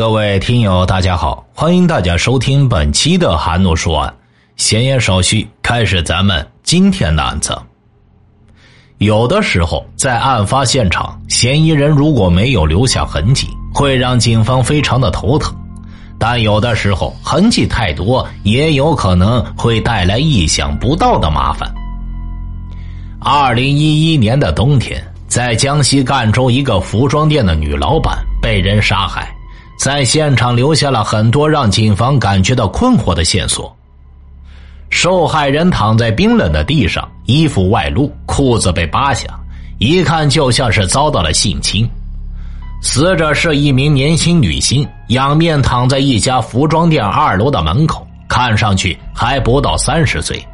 各位听友，大家好，欢迎大家收听本期的韩诺说案。闲言少叙，开始咱们今天的案子。有的时候，在案发现场，嫌疑人如果没有留下痕迹，会让警方非常的头疼；但有的时候，痕迹太多，也有可能会带来意想不到的麻烦。二零一一年的冬天，在江西赣州一个服装店的女老板被人杀害。在现场留下了很多让警方感觉到困惑的线索。受害人躺在冰冷的地上，衣服外露，裤子被扒下，一看就像是遭到了性侵。死者是一名年轻女性，仰面躺在一家服装店二楼的门口，看上去还不到三十岁。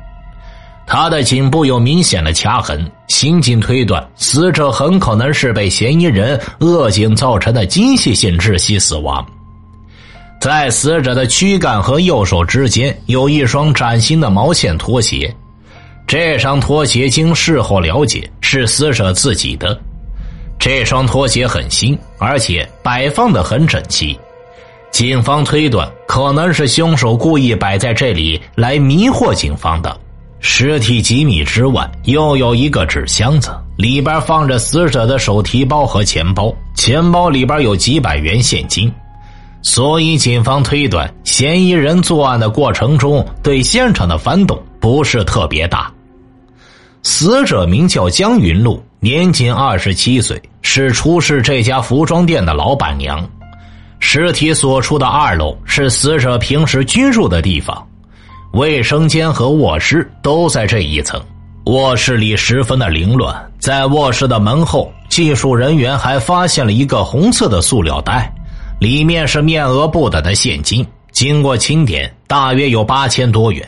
他的颈部有明显的掐痕。刑警推断，死者很可能是被嫌疑人扼颈造成的机械性窒息死亡。在死者的躯干和右手之间有一双崭新的毛线拖鞋，这双拖鞋经事后了解是死者自己的。这双拖鞋很新，而且摆放的很整齐。警方推断，可能是凶手故意摆在这里来迷惑警方的。尸体几米之外，又有一个纸箱子，里边放着死者的手提包和钱包，钱包里边有几百元现金，所以警方推断，嫌疑人作案的过程中对现场的翻动不是特别大。死者名叫江云露，年仅二十七岁，是出事这家服装店的老板娘。尸体所处的二楼是死者平时居住的地方。卫生间和卧室都在这一层，卧室里十分的凌乱。在卧室的门后，技术人员还发现了一个红色的塑料袋，里面是面额不等的现金，经过清点，大约有八千多元。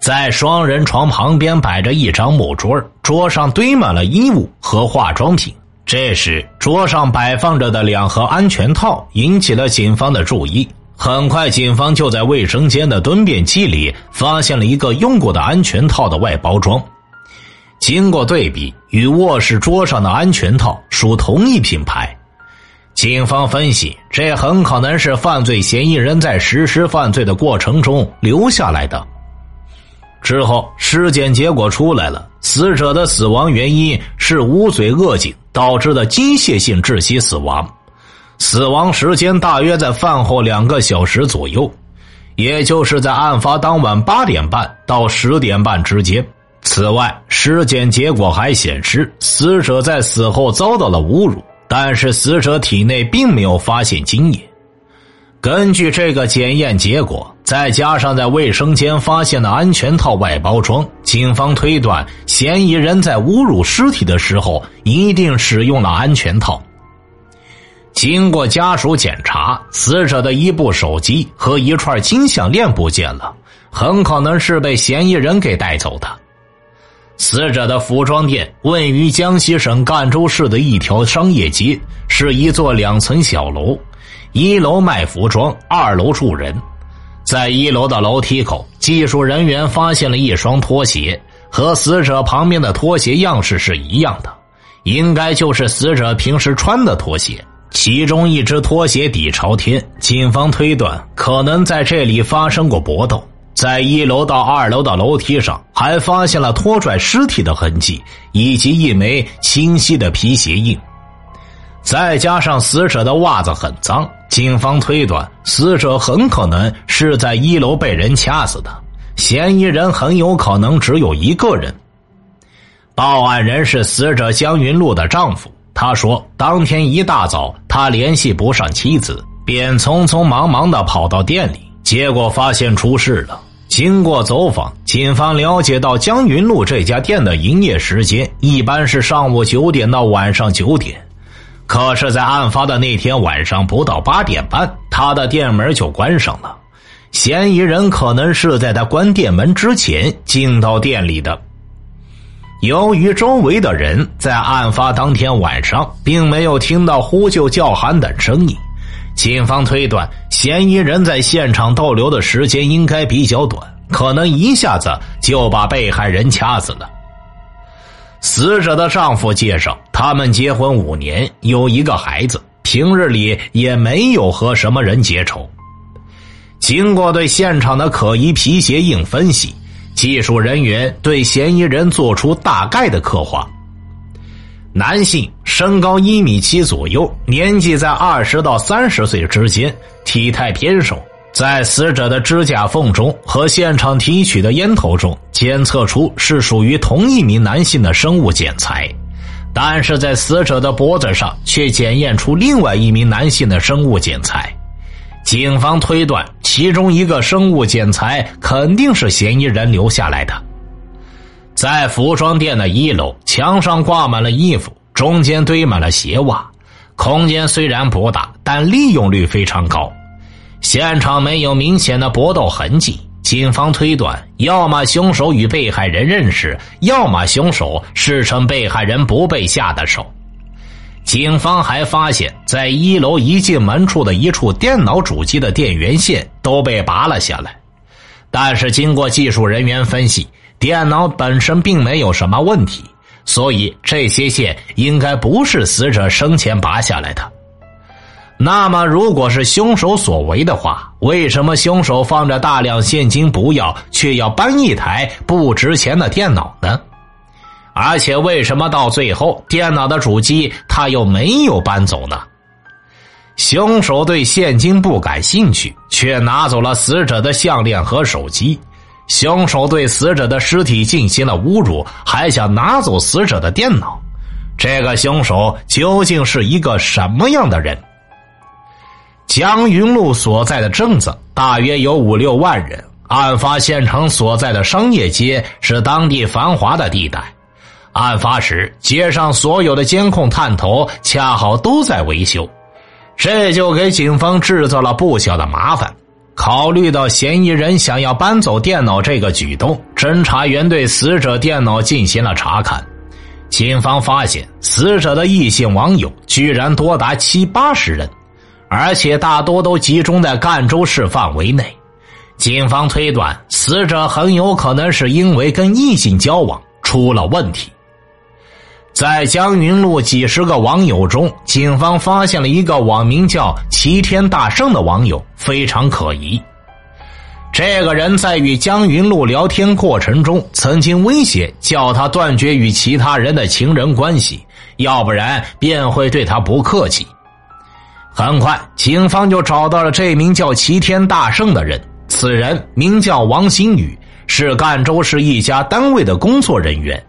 在双人床旁边摆着一张木桌，桌上堆满了衣物和化妆品。这时，桌上摆放着的两盒安全套引起了警方的注意。很快，警方就在卫生间的蹲便器里发现了一个用过的安全套的外包装。经过对比，与卧室桌上的安全套属同一品牌。警方分析，这很可能是犯罪嫌疑人在实施犯罪的过程中留下来的。之后，尸检结果出来了，死者的死亡原因是捂嘴扼颈导致的机械性窒息死亡。死亡时间大约在饭后两个小时左右，也就是在案发当晚八点半到十点半之间。此外，尸检结果还显示，死者在死后遭到了侮辱，但是死者体内并没有发现精液。根据这个检验结果，再加上在卫生间发现的安全套外包装，警方推断嫌疑人在侮辱尸体的时候一定使用了安全套。经过家属检查，死者的一部手机和一串金项链不见了，很可能是被嫌疑人给带走的。死者的服装店位于江西省赣州市的一条商业街，是一座两层小楼，一楼卖服装，二楼住人。在一楼的楼梯口，技术人员发现了一双拖鞋，和死者旁边的拖鞋样式是一样的，应该就是死者平时穿的拖鞋。其中一只拖鞋底朝天，警方推断可能在这里发生过搏斗。在一楼到二楼的楼梯上，还发现了拖拽尸体的痕迹，以及一枚清晰的皮鞋印。再加上死者的袜子很脏，警方推断死者很可能是在一楼被人掐死的。嫌疑人很有可能只有一个人。报案人是死者江云露的丈夫。他说，当天一大早，他联系不上妻子，便匆匆忙忙的跑到店里，结果发现出事了。经过走访，警方了解到江云路这家店的营业时间一般是上午九点到晚上九点，可是，在案发的那天晚上不到八点半，他的店门就关上了。嫌疑人可能是在他关店门之前进到店里的。由于周围的人在案发当天晚上并没有听到呼救叫喊等声音，警方推断嫌疑人在现场逗留的时间应该比较短，可能一下子就把被害人掐死了。死者的丈夫介绍，他们结婚五年，有一个孩子。平日里也没有和什么人结仇。经过对现场的可疑皮鞋印分析，技术人员对嫌疑人做出大概的刻画。男性，身高一米七左右，年纪在二十到三十岁之间，体态偏瘦。在死者的指甲缝中和现场提取的烟头中检测出是属于同一名男性的生物检材，但是在死者的脖子上却检验出另外一名男性的生物检材。警方推断，其中一个生物检材肯定是嫌疑人留下来的。在服装店的一楼，墙上挂满了衣服，中间堆满了鞋袜，空间虽然不大，但利用率非常高。现场没有明显的搏斗痕迹，警方推断，要么凶手与被害人认识，要么凶手是趁被害人不备下的手。警方还发现，在一楼一进门处的一处电脑主机的电源线都被拔了下来，但是经过技术人员分析，电脑本身并没有什么问题，所以这些线应该不是死者生前拔下来的。那么，如果是凶手所为的话，为什么凶手放着大量现金不要，却要搬一台不值钱的电脑呢？而且为什么到最后电脑的主机他又没有搬走呢？凶手对现金不感兴趣，却拿走了死者的项链和手机。凶手对死者的尸体进行了侮辱，还想拿走死者的电脑。这个凶手究竟是一个什么样的人？江云路所在的镇子大约有五六万人，案发现场所在的商业街是当地繁华的地带。案发时，街上所有的监控探头恰好都在维修，这就给警方制造了不小的麻烦。考虑到嫌疑人想要搬走电脑这个举动，侦查员对死者电脑进行了查看。警方发现，死者的异性网友居然多达七八十人，而且大多都集中在赣州市范围内。警方推断，死者很有可能是因为跟异性交往出了问题。在江云路几十个网友中，警方发现了一个网名叫“齐天大圣”的网友，非常可疑。这个人在与江云路聊天过程中，曾经威胁叫他断绝与其他人的情人关系，要不然便会对他不客气。很快，警方就找到了这名叫“齐天大圣”的人，此人名叫王新宇，是赣州市一家单位的工作人员。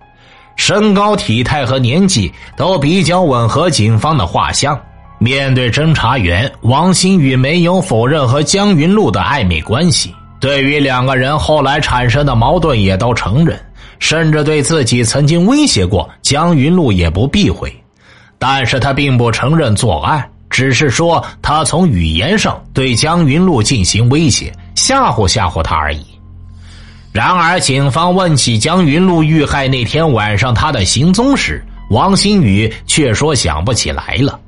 身高、体态和年纪都比较吻合警方的画像。面对侦查员，王新宇没有否认和江云路的暧昧关系。对于两个人后来产生的矛盾，也都承认，甚至对自己曾经威胁过江云路也不避讳。但是他并不承认作案，只是说他从语言上对江云路进行威胁，吓唬吓唬他而已。然而，警方问起江云路遇害那天晚上他的行踪时，王新宇却说想不起来了。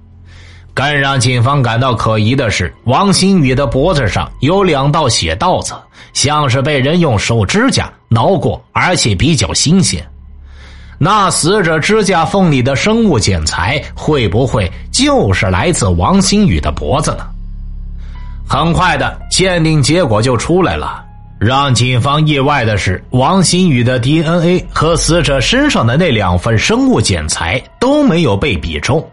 更让警方感到可疑的是，王新宇的脖子上有两道血道子，像是被人用手指甲挠过，而且比较新鲜。那死者指甲缝里的生物检材会不会就是来自王新宇的脖子呢？很快的，鉴定结果就出来了。让警方意外的是，王新宇的 DNA 和死者身上的那两份生物检材都没有被比中。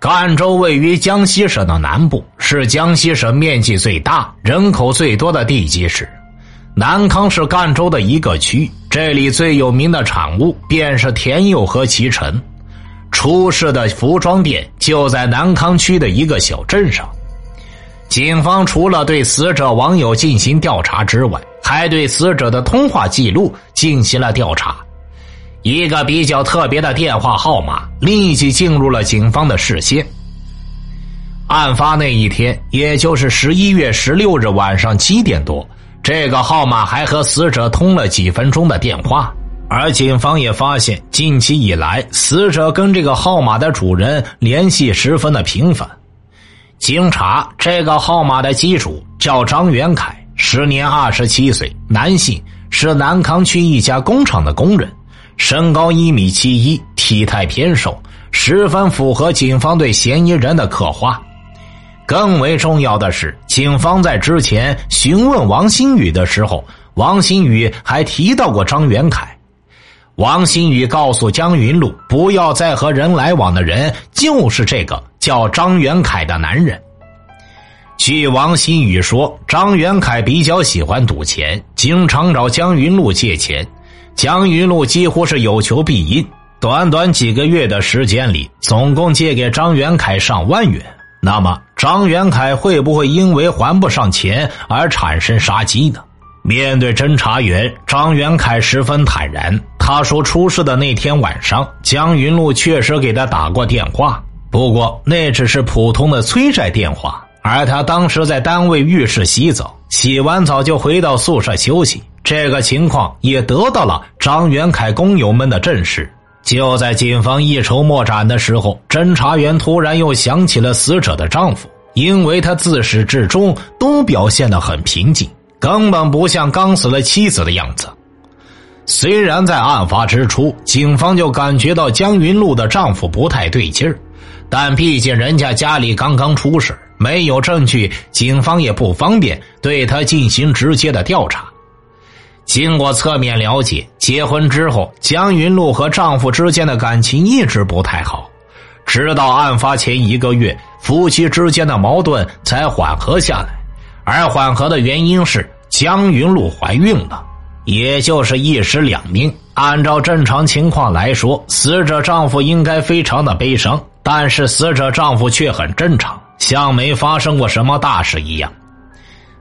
赣州位于江西省的南部，是江西省面积最大、人口最多的地级市。南康是赣州的一个区，这里最有名的产物便是田釉和脐橙。出事的服装店就在南康区的一个小镇上。警方除了对死者网友进行调查之外，还对死者的通话记录进行了调查。一个比较特别的电话号码立即进入了警方的视线。案发那一天，也就是十一月十六日晚上七点多，这个号码还和死者通了几分钟的电话。而警方也发现，近期以来，死者跟这个号码的主人联系十分的频繁。经查，这个号码的机主叫张元凯，时年二十七岁，男性，是南康区一家工厂的工人，身高一米七一，体态偏瘦，十分符合警方对嫌疑人的刻画。更为重要的是，警方在之前询问王新宇的时候，王新宇还提到过张元凯。王新宇告诉江云路，不要再和人来往的人就是这个叫张元凯的男人。据王新宇说，张元凯比较喜欢赌钱，经常找江云路借钱，江云路几乎是有求必应。短短几个月的时间里，总共借给张元凯上万元。那么，张元凯会不会因为还不上钱而产生杀机呢？面对侦查员，张元凯十分坦然。他说，出事的那天晚上，江云路确实给他打过电话，不过那只是普通的催债电话。而他当时在单位浴室洗澡，洗完澡就回到宿舍休息。这个情况也得到了张元凯工友们的证实。就在警方一筹莫展的时候，侦查员突然又想起了死者的丈夫，因为他自始至终都表现得很平静，根本不像刚死了妻子的样子。虽然在案发之初，警方就感觉到江云路的丈夫不太对劲儿，但毕竟人家家里刚刚出事没有证据，警方也不方便对他进行直接的调查。经过侧面了解，结婚之后，江云露和丈夫之间的感情一直不太好，直到案发前一个月，夫妻之间的矛盾才缓和下来。而缓和的原因是江云露怀孕了，也就是一尸两命。按照正常情况来说，死者丈夫应该非常的悲伤，但是死者丈夫却很正常。像没发生过什么大事一样。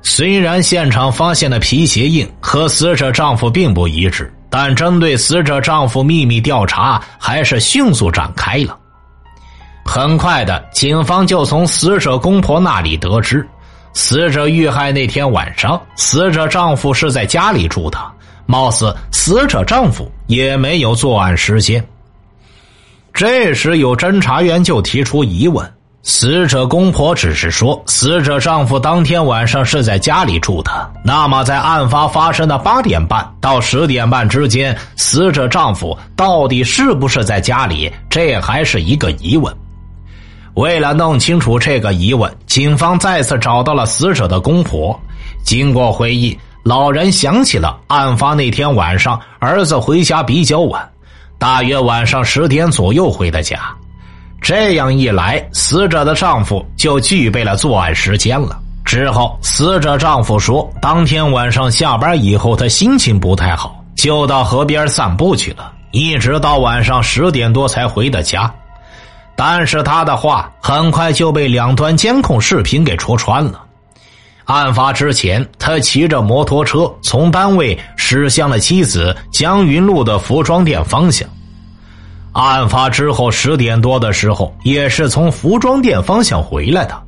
虽然现场发现的皮鞋印和死者丈夫并不一致，但针对死者丈夫秘密调查还是迅速展开了。很快的，警方就从死者公婆那里得知，死者遇害那天晚上，死者丈夫是在家里住的，貌似死者丈夫也没有作案时间。这时，有侦查员就提出疑问。死者公婆只是说，死者丈夫当天晚上是在家里住的。那么，在案发发生的八点半到十点半之间，死者丈夫到底是不是在家里？这还是一个疑问。为了弄清楚这个疑问，警方再次找到了死者的公婆。经过回忆，老人想起了案发那天晚上，儿子回家比较晚，大约晚上十点左右回的家。这样一来，死者的丈夫就具备了作案时间了。之后，死者丈夫说，当天晚上下班以后，他心情不太好，就到河边散步去了，一直到晚上十点多才回的家。但是他的话很快就被两端监控视频给戳穿了。案发之前，他骑着摩托车从单位驶向了妻子江云路的服装店方向。案发之后十点多的时候，也是从服装店方向回来的，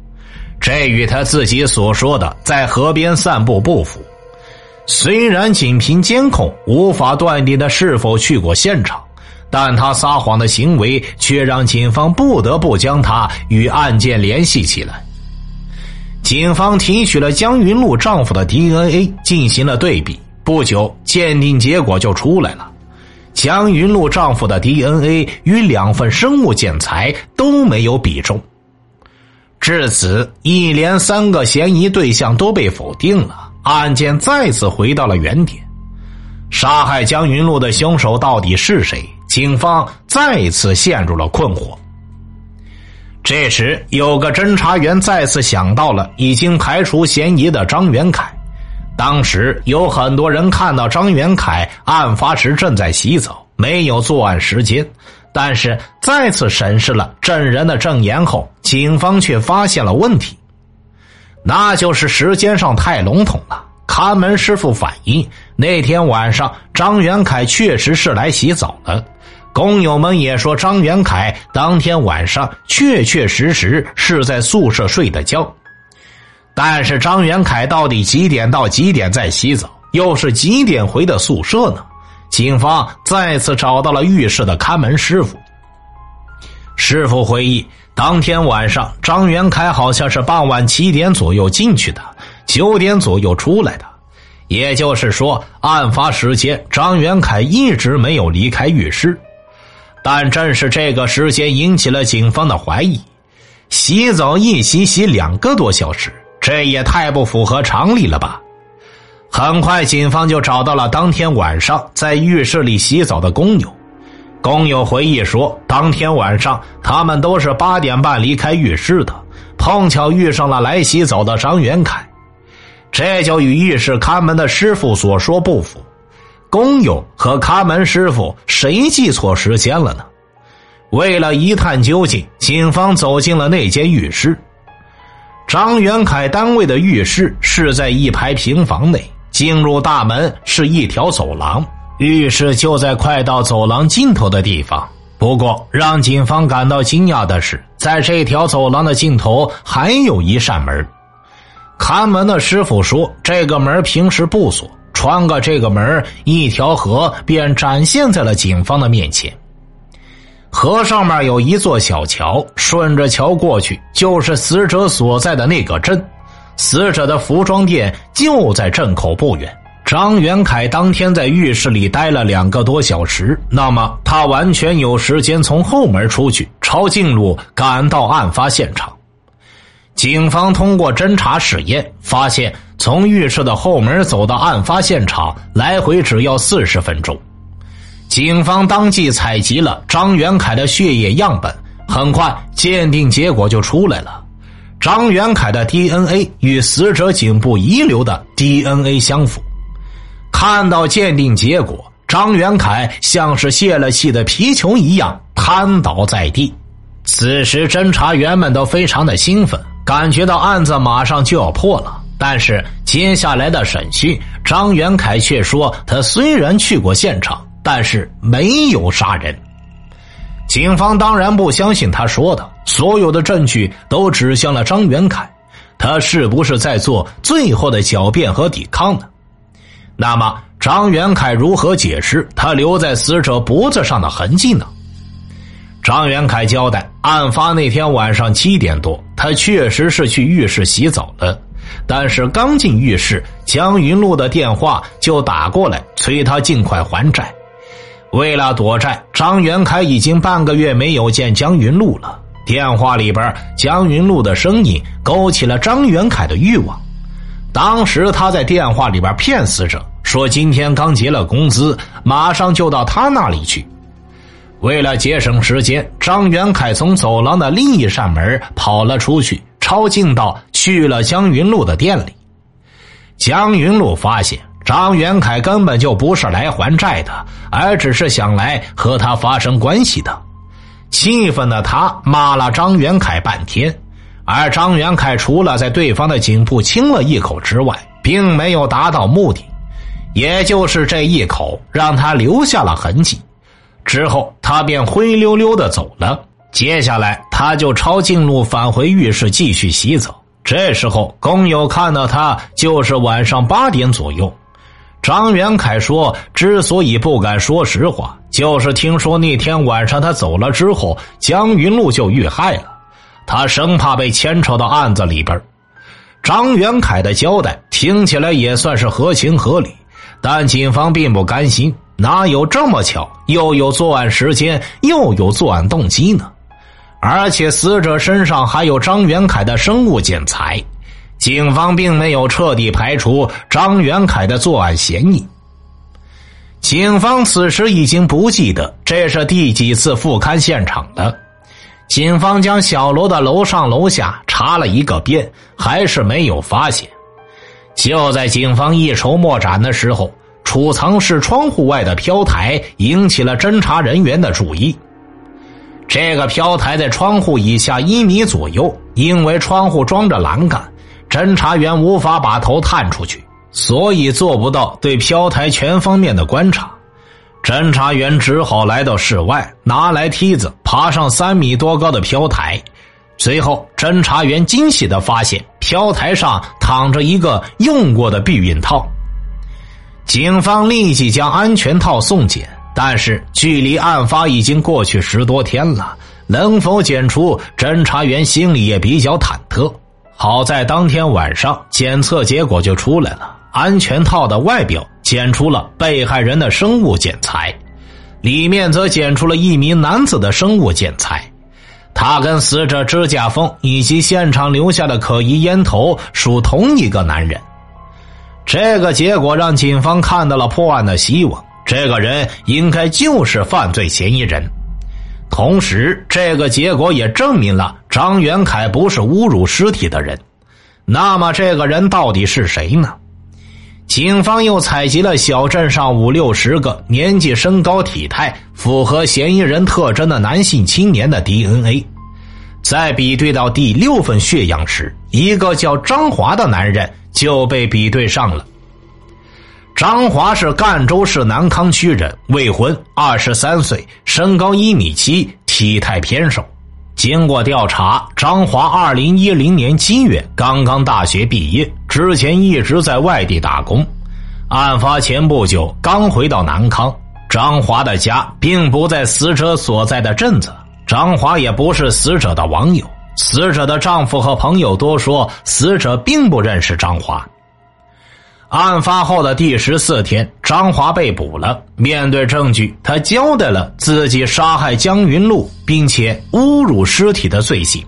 这与他自己所说的在河边散步不符。虽然仅凭监控无法断定他是否去过现场，但他撒谎的行为却让警方不得不将他与案件联系起来。警方提取了江云露丈夫的 DNA 进行了对比，不久鉴定结果就出来了。江云露丈夫的 DNA 与两份生物检材都没有比中，至此，一连三个嫌疑对象都被否定了，案件再次回到了原点。杀害江云露的凶手到底是谁？警方再次陷入了困惑。这时，有个侦查员再次想到了已经排除嫌疑的张元凯。当时有很多人看到张元凯案发时正在洗澡，没有作案时间。但是再次审视了证人的证言后，警方却发现了问题，那就是时间上太笼统了。看门师傅反映，那天晚上张元凯确实是来洗澡的，工友们也说张元凯当天晚上确确实实是在宿舍睡的觉。但是张元凯到底几点到几点在洗澡，又是几点回的宿舍呢？警方再次找到了浴室的看门师傅。师傅回忆，当天晚上张元凯好像是傍晚七点左右进去的，九点左右出来的，也就是说，案发时间张元凯一直没有离开浴室。但正是这个时间引起了警方的怀疑。洗澡一洗洗两个多小时，这也太不符合常理了吧？很快，警方就找到了当天晚上在浴室里洗澡的工友。工友回忆说，当天晚上他们都是八点半离开浴室的，碰巧遇上了来洗澡的张元凯，这就与浴室看门的师傅所说不符。工友和看门师傅谁记错时间了呢？为了一探究竟，警方走进了那间浴室。张元凯单位的浴室是在一排平房内，进入大门是一条走廊，浴室就在快到走廊尽头的地方。不过，让警方感到惊讶的是，在这条走廊的尽头还有一扇门。看门的师傅说，这个门平时不锁，穿过这个门，一条河便展现在了警方的面前。河上面有一座小桥，顺着桥过去就是死者所在的那个镇。死者的服装店就在镇口不远。张元凯当天在浴室里待了两个多小时，那么他完全有时间从后门出去，抄近路赶到案发现场。警方通过侦查实验发现，从浴室的后门走到案发现场，来回只要四十分钟。警方当即采集了张元凯的血液样本，很快鉴定结果就出来了。张元凯的 DNA 与死者颈部遗留的 DNA 相符。看到鉴定结果，张元凯像是泄了气的皮球一样瘫倒在地。此时，侦查员们都非常的兴奋，感觉到案子马上就要破了。但是接下来的审讯，张元凯却说他虽然去过现场。但是没有杀人，警方当然不相信他说的。所有的证据都指向了张元凯，他是不是在做最后的狡辩和抵抗呢？那么张元凯如何解释他留在死者脖子上的痕迹呢？张元凯交代，案发那天晚上七点多，他确实是去浴室洗澡了，但是刚进浴室，江云路的电话就打过来，催他尽快还债。为了躲债，张元凯已经半个月没有见江云路了。电话里边，江云路的声音勾起了张元凯的欲望。当时他在电话里边骗死者，说今天刚结了工资，马上就到他那里去。为了节省时间，张元凯从走廊的另一扇门跑了出去，抄近道去了江云路的店里。江云路发现。张元凯根本就不是来还债的，而只是想来和他发生关系的。气愤的他骂了张元凯半天，而张元凯除了在对方的颈部亲了一口之外，并没有达到目的。也就是这一口，让他留下了痕迹。之后，他便灰溜溜的走了。接下来，他就抄近路返回浴室继续洗澡。这时候，工友看到他，就是晚上八点左右。张元凯说：“之所以不敢说实话，就是听说那天晚上他走了之后，江云路就遇害了，他生怕被牵扯到案子里边。”张元凯的交代听起来也算是合情合理，但警方并不甘心，哪有这么巧，又有作案时间，又有作案动机呢？而且死者身上还有张元凯的生物检材。警方并没有彻底排除张元凯的作案嫌疑。警方此时已经不记得这是第几次复勘现场了。警方将小楼的楼上楼下查了一个遍，还是没有发现。就在警方一筹莫展的时候，储藏室窗户外的飘台引起了侦查人员的注意。这个飘台在窗户以下一米左右，因为窗户装着栏杆。侦查员无法把头探出去，所以做不到对飘台全方面的观察。侦查员只好来到室外，拿来梯子爬上三米多高的飘台。随后，侦查员惊喜的发现，飘台上躺着一个用过的避孕套。警方立即将安全套送检，但是距离案发已经过去十多天了，能否检出？侦查员心里也比较忐忑。好在当天晚上检测结果就出来了，安全套的外表检出了被害人的生物检材，里面则检出了一名男子的生物检材，他跟死者指甲缝以及现场留下的可疑烟头属同一个男人。这个结果让警方看到了破案的希望，这个人应该就是犯罪嫌疑人。同时，这个结果也证明了张元凯不是侮辱尸体的人。那么，这个人到底是谁呢？警方又采集了小镇上五六十个年纪、身高、体态符合嫌疑人特征的男性青年的 DNA，在比对到第六份血样时，一个叫张华的男人。就被比对上了。张华是赣州市南康区人，未婚，二十三岁，身高一米七，体态偏瘦。经过调查，张华二零一零年七月刚刚大学毕业，之前一直在外地打工。案发前不久刚回到南康。张华的家并不在死者所在的镇子，张华也不是死者的网友。死者的丈夫和朋友都说，死者并不认识张华。案发后的第十四天，张华被捕了。面对证据，他交代了自己杀害江云露并且侮辱尸体的罪行。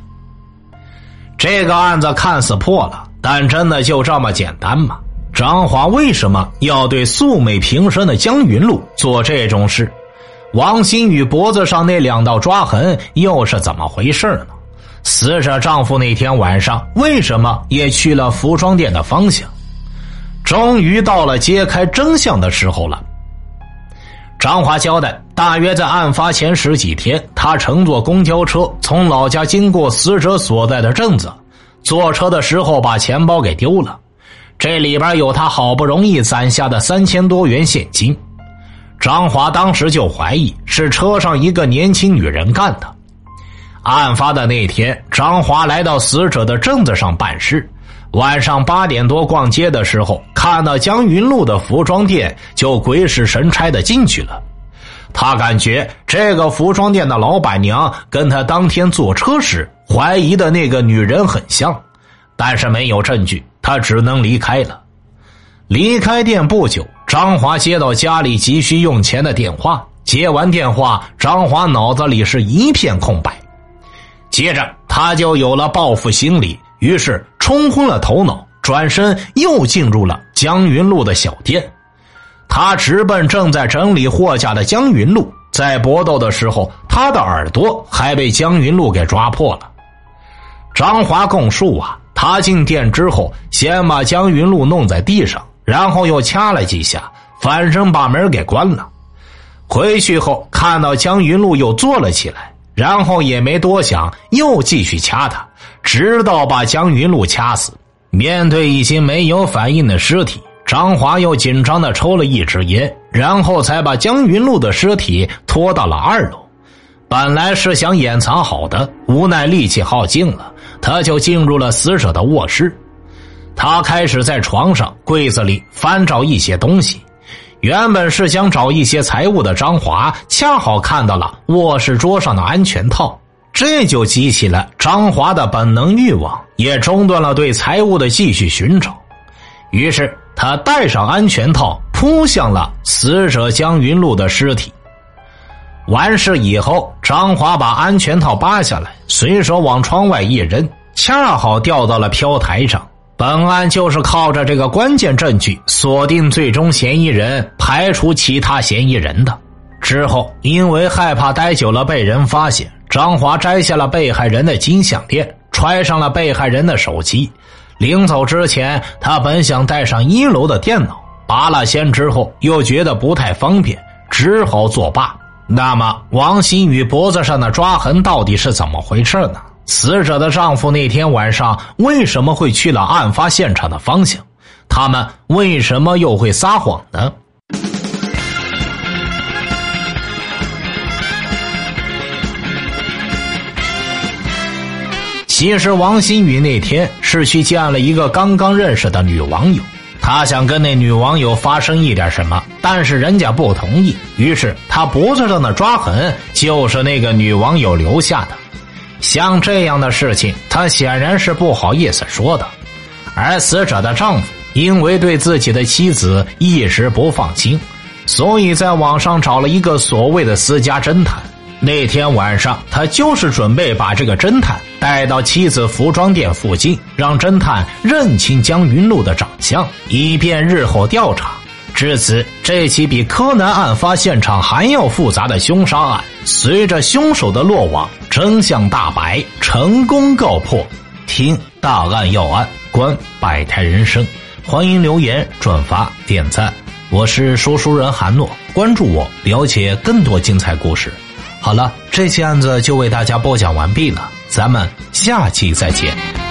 这个案子看似破了，但真的就这么简单吗？张华为什么要对素昧平生的江云露做这种事？王新宇脖子上那两道抓痕又是怎么回事呢？死者丈夫那天晚上为什么也去了服装店的方向？终于到了揭开真相的时候了。张华交代，大约在案发前十几天，他乘坐公交车从老家经过死者所在的镇子，坐车的时候把钱包给丢了，这里边有他好不容易攒下的三千多元现金。张华当时就怀疑是车上一个年轻女人干的。案发的那天，张华来到死者的镇子上办事。晚上八点多逛街的时候，看到江云路的服装店，就鬼使神差的进去了。他感觉这个服装店的老板娘跟他当天坐车时怀疑的那个女人很像，但是没有证据，他只能离开了。离开店不久，张华接到家里急需用钱的电话。接完电话，张华脑子里是一片空白。接着，他就有了报复心理，于是冲昏了头脑，转身又进入了江云路的小店。他直奔正在整理货架的江云路，在搏斗的时候，他的耳朵还被江云路给抓破了。张华供述啊，他进店之后，先把江云路弄在地上，然后又掐了几下，反身把门给关了。回去后，看到江云路又坐了起来。然后也没多想，又继续掐他，直到把江云露掐死。面对已经没有反应的尸体，张华又紧张的抽了一支烟，然后才把江云露的尸体拖到了二楼。本来是想掩藏好的，无奈力气耗尽了，他就进入了死者的卧室。他开始在床上、柜子里翻找一些东西。原本是想找一些财物的张华，恰好看到了卧室桌上的安全套，这就激起了张华的本能欲望，也中断了对财物的继续寻找。于是他戴上安全套，扑向了死者江云露的尸体。完事以后，张华把安全套扒下来，随手往窗外一扔，恰好掉到了飘台上。本案就是靠着这个关键证据锁定最终嫌疑人，排除其他嫌疑人的。之后，因为害怕待久了被人发现，张华摘下了被害人的金项链，揣上了被害人的手机。临走之前，他本想带上一楼的电脑，拔了线之后又觉得不太方便，只好作罢。那么，王新宇脖子上的抓痕到底是怎么回事呢？死者的丈夫那天晚上为什么会去了案发现场的方向？他们为什么又会撒谎呢？其实王新宇那天是去见了一个刚刚认识的女网友，他想跟那女网友发生一点什么，但是人家不同意，于是他脖子上的抓痕就是那个女网友留下的。像这样的事情，他显然是不好意思说的。而死者的丈夫因为对自己的妻子一直不放心，所以在网上找了一个所谓的私家侦探。那天晚上，他就是准备把这个侦探带到妻子服装店附近，让侦探认清江云路的长相，以便日后调查。至此，这起比柯南案发现场还要复杂的凶杀案，随着凶手的落网，真相大白，成功告破。听大案要案，观百态人生，欢迎留言、转发、点赞。我是说书人韩诺，关注我，了解更多精彩故事。好了，这期案子就为大家播讲完毕了，咱们下期再见。